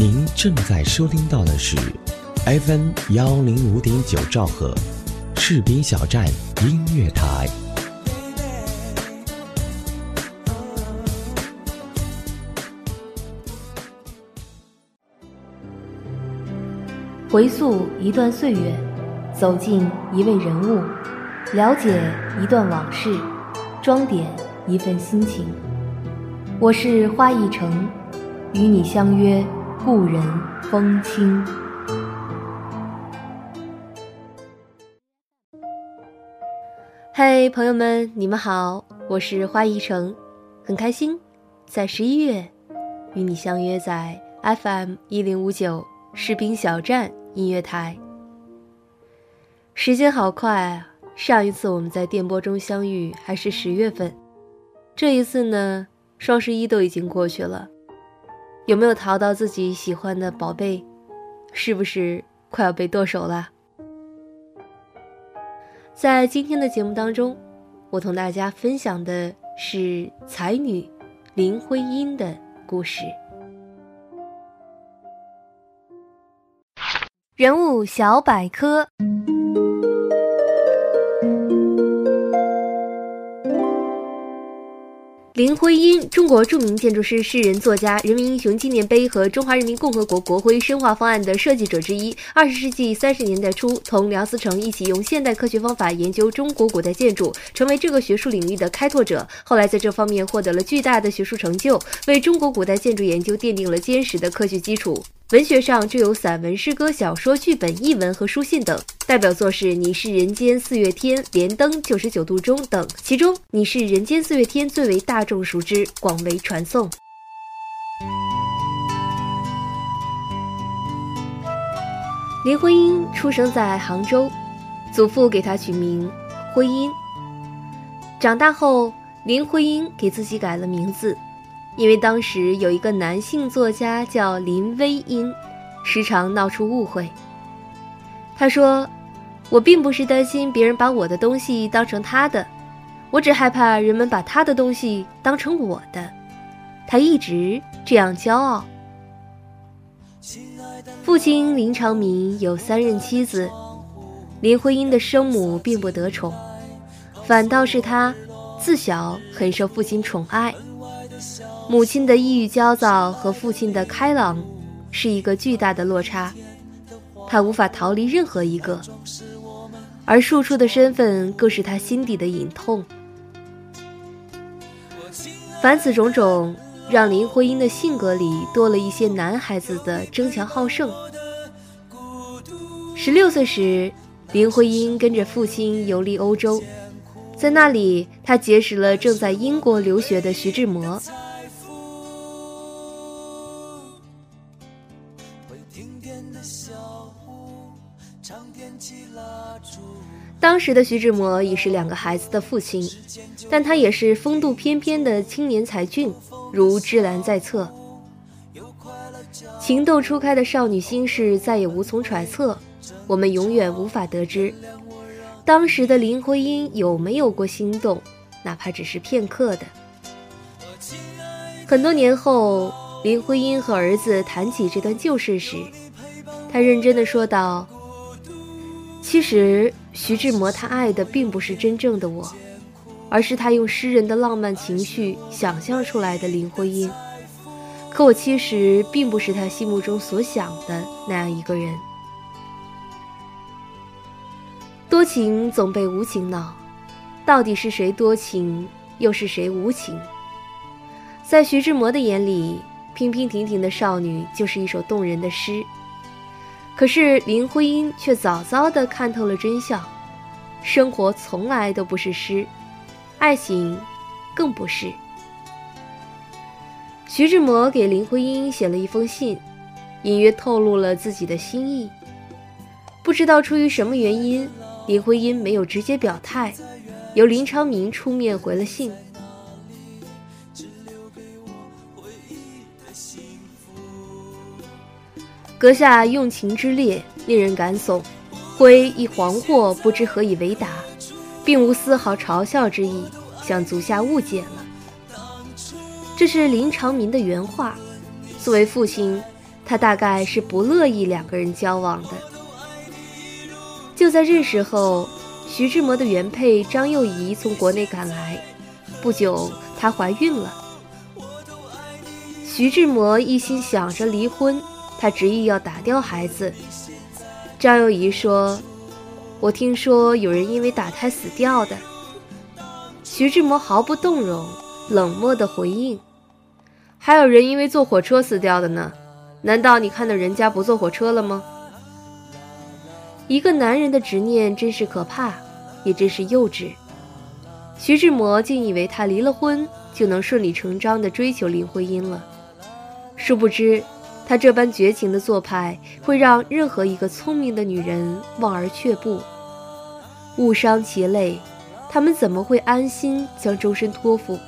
您正在收听到的是 FM 幺零五点九兆赫，士兵小站音乐台。回溯一段岁月，走进一位人物，了解一段往事，装点一份心情。我是花一城，与你相约故人风轻。嗨，朋友们，你们好，我是花一城，很开心在十一月与你相约在 FM 一零五九士兵小站。音乐台，时间好快啊！上一次我们在电波中相遇还是十月份，这一次呢，双十一都已经过去了。有没有淘到自己喜欢的宝贝？是不是快要被剁手了？在今天的节目当中，我同大家分享的是才女林徽因的故事。人物小百科。林徽因，中国著名建筑师、诗人、作家，人民英雄纪念碑和中华人民共和国国徽深化方案的设计者之一。二十世纪三十年代初，同梁思成一起用现代科学方法研究中国古代建筑，成为这个学术领域的开拓者。后来在这方面获得了巨大的学术成就，为中国古代建筑研究奠定了坚实的科学基础。文学上就有散文、诗歌、小说、剧本、译文和书信等，代表作是《你是人间四月天》《连登九十九度钟》等。其中，《你是人间四月天》最为大众熟知，广为传颂。林徽因出生在杭州，祖父给她取名徽因。长大后，林徽因给自己改了名字。因为当时有一个男性作家叫林徽因，时常闹出误会。他说：“我并不是担心别人把我的东西当成他的，我只害怕人们把他的东西当成我的。”他一直这样骄傲。父亲林长民有三任妻子，林徽因的生母并不得宠，反倒是他自小很受父亲宠爱。母亲的抑郁焦躁和父亲的开朗，是一个巨大的落差，他无法逃离任何一个，而庶出的身份更是他心底的隐痛。凡此种种，让林徽因的性格里多了一些男孩子的争强好胜。十六岁时，林徽因跟着父亲游历欧洲，在那里，他结识了正在英国留学的徐志摩。点的小湖常点起蜡烛当时的徐志摩已是两个孩子的父亲，但他也是风度翩翩的青年才俊，如芝兰在侧。情窦初开的少女心事再也无从揣测，我们永远无法得知，当时的林徽因有没有过心动，哪怕只是片刻的。很多年后，林徽因和儿子谈起这段旧事时，他认真的说道：“其实。”徐志摩他爱的并不是真正的我，而是他用诗人的浪漫情绪想象出来的林徽因。可我其实并不是他心目中所想的那样一个人。多情总被无情恼，到底是谁多情，又是谁无情？在徐志摩的眼里，平平婷婷的少女就是一首动人的诗。可是林徽因却早早地看透了真相，生活从来都不是诗，爱情更不是。徐志摩给林徽因写了一封信，隐约透露了自己的心意。不知道出于什么原因，林徽因没有直接表态，由林昌明出面回了信。阁下用情之烈，令人感悚。徽一惶惑，不知何以为答，并无丝毫嘲笑之意，向足下误解了。这是林长民的原话。作为父亲，他大概是不乐意两个人交往的。就在这时候，徐志摩的原配张幼仪从国内赶来，不久她怀孕了。徐志摩一心想着离婚，他执意要打掉孩子。张幼仪说：“我听说有人因为打胎死掉的。”徐志摩毫不动容，冷漠地回应：“还有人因为坐火车死掉的呢，难道你看到人家不坐火车了吗？”一个男人的执念真是可怕，也真是幼稚。徐志摩竟以为他离了婚就能顺理成章地追求林徽因了，殊不知。他这般绝情的做派，会让任何一个聪明的女人望而却步，误伤其类。他们怎么会安心将终身托付？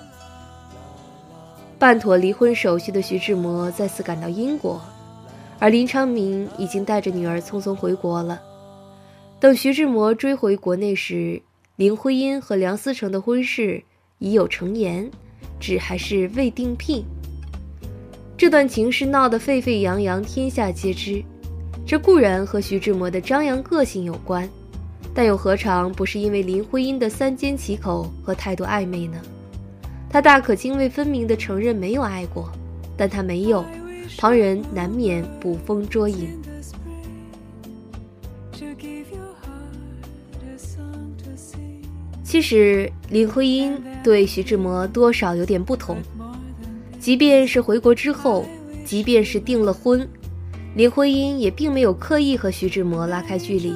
办妥离婚手续的徐志摩再次赶到英国，而林昌明已经带着女儿匆匆回国了。等徐志摩追回国内时，林徽因和梁思成的婚事已有成言，只还是未定聘。这段情事闹得沸沸扬扬，天下皆知。这固然和徐志摩的张扬个性有关，但又何尝不是因为林徽因的三缄其口和态度暧昧呢？他大可泾渭分明地承认没有爱过，但他没有，旁人难免捕风捉影。其实林徽因对徐志摩多少有点不同。即便是回国之后，即便是订了婚，林徽因也并没有刻意和徐志摩拉开距离。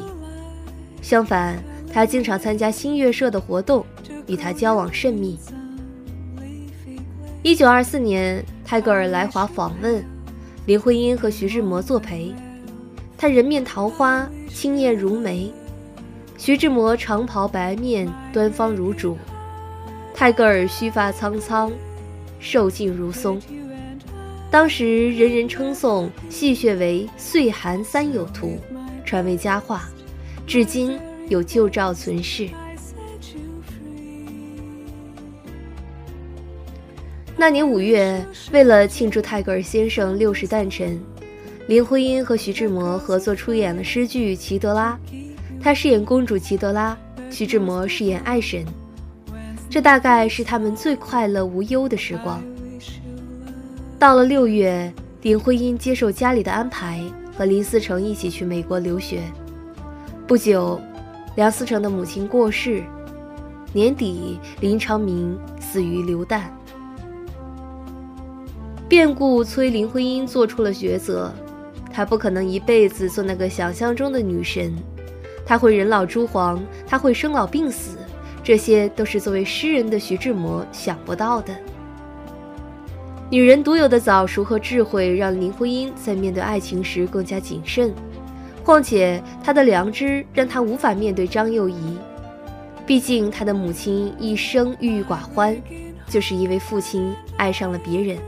相反，她经常参加新月社的活动，与他交往甚密。一九二四年，泰戈尔来华访问，林徽因和徐志摩作陪。他人面桃花，清艳如梅；徐志摩长袍白面，端方如主；泰戈尔须发苍苍。受尽如松，当时人人称颂，戏谑为“岁寒三友图”，传为佳话，至今有旧照存世。那年五月，为了庆祝泰戈尔先生六十诞辰，林徽因和徐志摩合作出演了诗剧《齐德拉》，他饰演公主齐德拉，徐志摩饰演爱神。这大概是他们最快乐无忧的时光。到了六月，林徽因接受家里的安排，和林思成一起去美国留学。不久，梁思成的母亲过世，年底林长民死于流弹。变故催林徽因做出了抉择，她不可能一辈子做那个想象中的女神，她会人老珠黄，她会生老病死。这些都是作为诗人的徐志摩想不到的。女人独有的早熟和智慧，让林徽因在面对爱情时更加谨慎。况且她的良知让她无法面对张幼仪，毕竟她的母亲一生郁郁寡欢，就是因为父亲爱上了别人。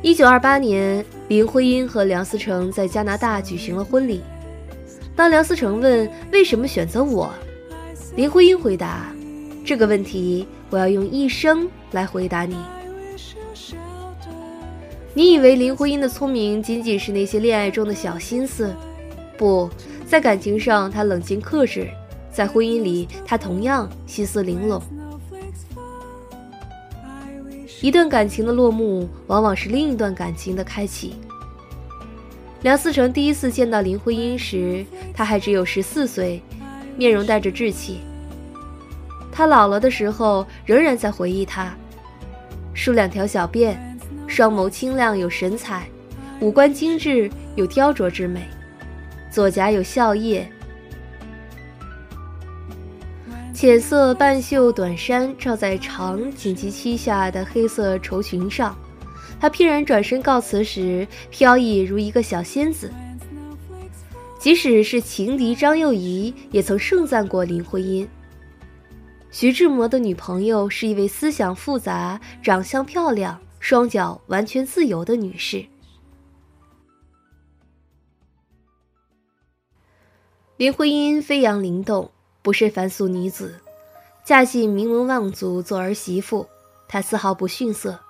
一九二八年，林徽因和梁思成在加拿大举行了婚礼。当梁思成问为什么选择我，林徽因回答：“这个问题我要用一生来回答你。”你以为林徽因的聪明仅仅是那些恋爱中的小心思？不在感情上，她冷静克制；在婚姻里，她同样心思玲珑。一段感情的落幕，往往是另一段感情的开启。梁思成第一次见到林徽因时，她还只有十四岁，面容带着稚气。他老了的时候，仍然在回忆她，梳两条小辫，双眸清亮有神采，五官精致有雕琢之美，左颊有笑靥，浅色半袖短衫罩在长紧及膝下的黑色绸裙上。他翩然转身告辞时，飘逸如一个小仙子。即使是情敌张幼仪，也曾盛赞过林徽因。徐志摩的女朋友是一位思想复杂、长相漂亮、双脚完全自由的女士。林徽因飞扬灵动，不是凡俗女子，嫁进名门望族做儿媳妇，她丝毫不逊色。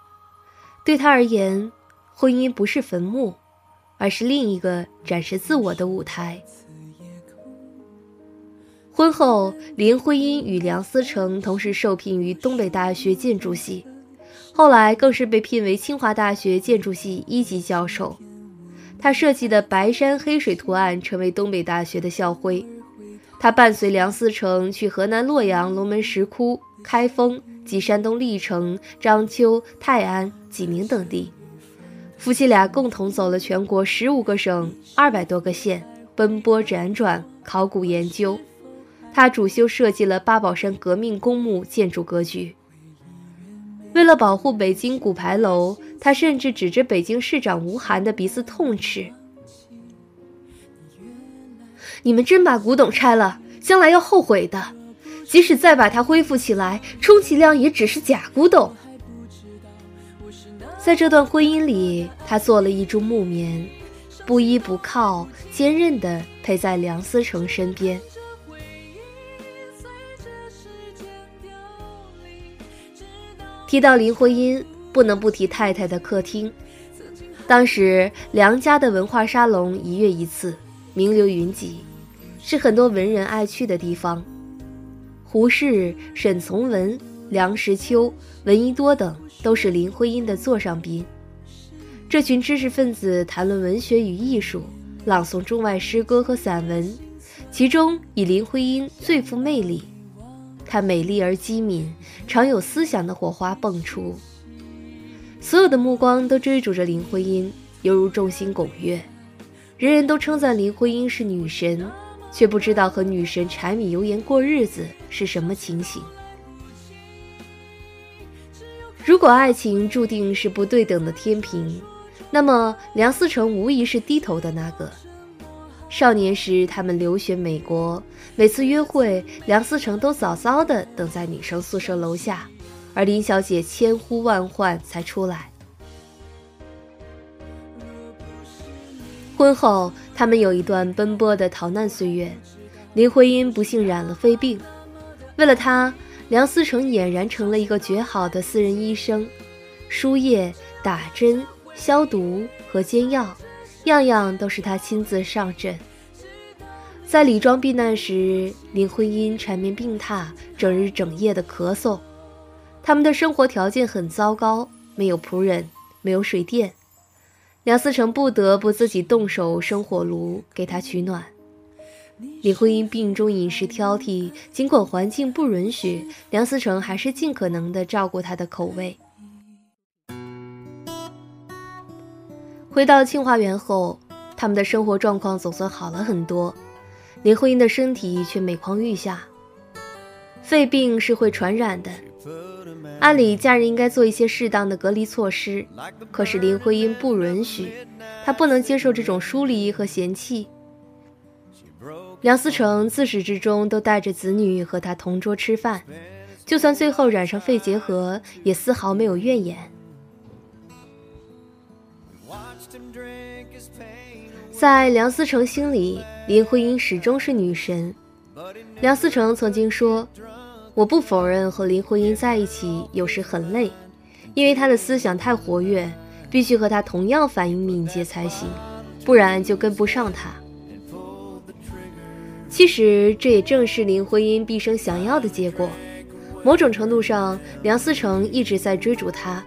对他而言，婚姻不是坟墓，而是另一个展示自我的舞台。婚后，林徽因与梁思成同时受聘于东北大学建筑系，后来更是被聘为清华大学建筑系一级教授。他设计的白山黑水图案成为东北大学的校徽。他伴随梁思成去河南洛阳、龙门石窟、开封及山东历城、章丘、泰安、济宁等地，夫妻俩共同走了全国十五个省、二百多个县，奔波辗转，考古研究。他主修设计了八宝山革命公墓建筑格局。为了保护北京古牌楼，他甚至指着北京市长吴晗的鼻子痛斥。你们真把古董拆了，将来要后悔的。即使再把它恢复起来，充其量也只是假古董。在这段婚姻里，他做了一株木棉，不依不靠，坚韧地陪在梁思成身边。提到林徽因，不能不提太太的客厅。当时梁家的文化沙龙一月一次，名流云集。是很多文人爱去的地方，胡适、沈从文、梁实秋、闻一多等都是林徽因的座上宾。这群知识分子谈论文学与艺术，朗诵中外诗歌和散文，其中以林徽因最富魅力。她美丽而机敏，常有思想的火花迸出，所有的目光都追逐着林徽因，犹如众星拱月，人人都称赞林徽因是女神。却不知道和女神柴米油盐过日子是什么情形。如果爱情注定是不对等的天平，那么梁思成无疑是低头的那个。少年时，他们留学美国，每次约会，梁思成都早早的等在女生宿舍楼下，而林小姐千呼万唤才出来。婚后，他们有一段奔波的逃难岁月。林徽因不幸染了肺病，为了他，梁思成俨然成了一个绝好的私人医生，输液、打针、消毒和煎药，样样都是他亲自上阵。在李庄避难时，林徽因缠绵病榻，整日整夜的咳嗽。他们的生活条件很糟糕，没有仆人，没有水电。梁思成不得不自己动手生火炉给她取暖。林徽因病中饮食挑剔，尽管环境不允许，梁思成还是尽可能的照顾她的口味。回到清华园后，他们的生活状况总算好了很多，林徽因的身体却每况愈下。肺病是会传染的。按理，家人应该做一些适当的隔离措施，可是林徽因不允许，她不能接受这种疏离和嫌弃。梁思成自始至终都带着子女和他同桌吃饭，就算最后染上肺结核，也丝毫没有怨言。在梁思成心里，林徽因始终是女神。梁思成曾经说。我不否认和林徽因在一起有时很累，因为她的思想太活跃，必须和她同样反应敏捷才行，不然就跟不上她。其实这也正是林徽因毕生想要的结果。某种程度上，梁思成一直在追逐她，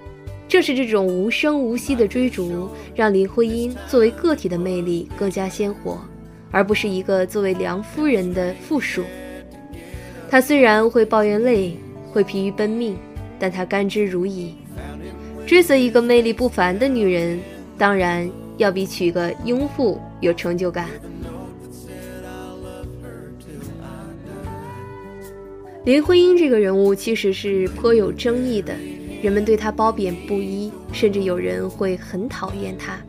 正是这种无声无息的追逐，让林徽因作为个体的魅力更加鲜活，而不是一个作为梁夫人的附属。她虽然会抱怨累，会疲于奔命，但她甘之如饴。追随一个魅力不凡的女人，当然要比娶个庸妇有成就感。林徽因这个人物其实是颇有争议的，人们对她褒贬不一，甚至有人会很讨厌她。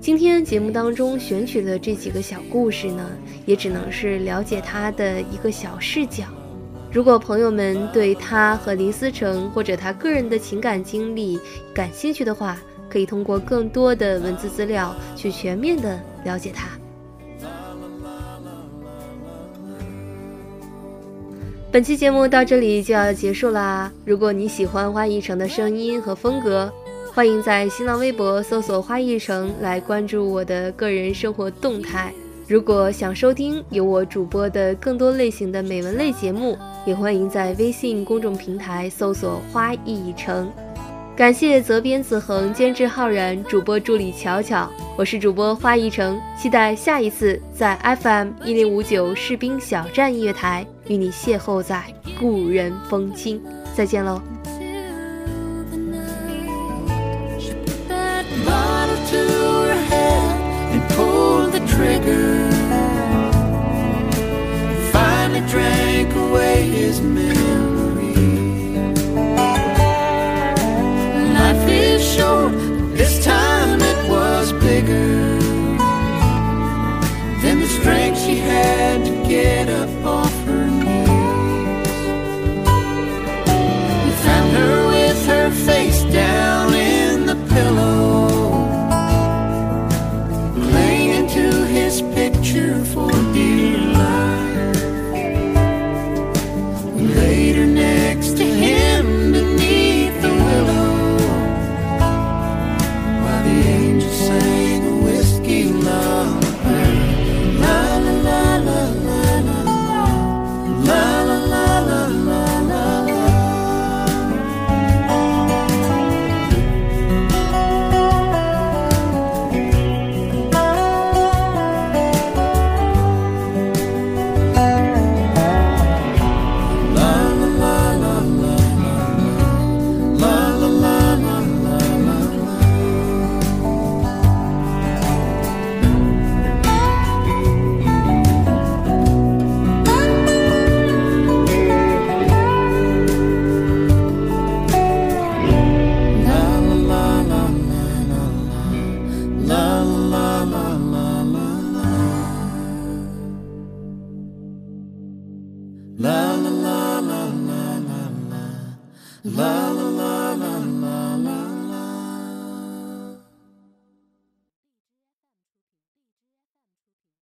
今天节目当中选取的这几个小故事呢，也只能是了解她的一个小视角。如果朋友们对她和林思成或者她个人的情感经历感兴趣的话，可以通过更多的文字资料去全面的了解他。本期节目到这里就要结束啦！如果你喜欢花艺城的声音和风格，欢迎在新浪微博搜索“花艺城”来关注我的个人生活动态。如果想收听由我主播的更多类型的美文类节目，也欢迎在微信公众平台搜索“花艺城”。感谢责编子恒、监制浩然、主播助理巧巧，我是主播花一城，期待下一次在 FM 一零五九士兵小站音乐台与你邂逅在故人风清，再见喽。La la la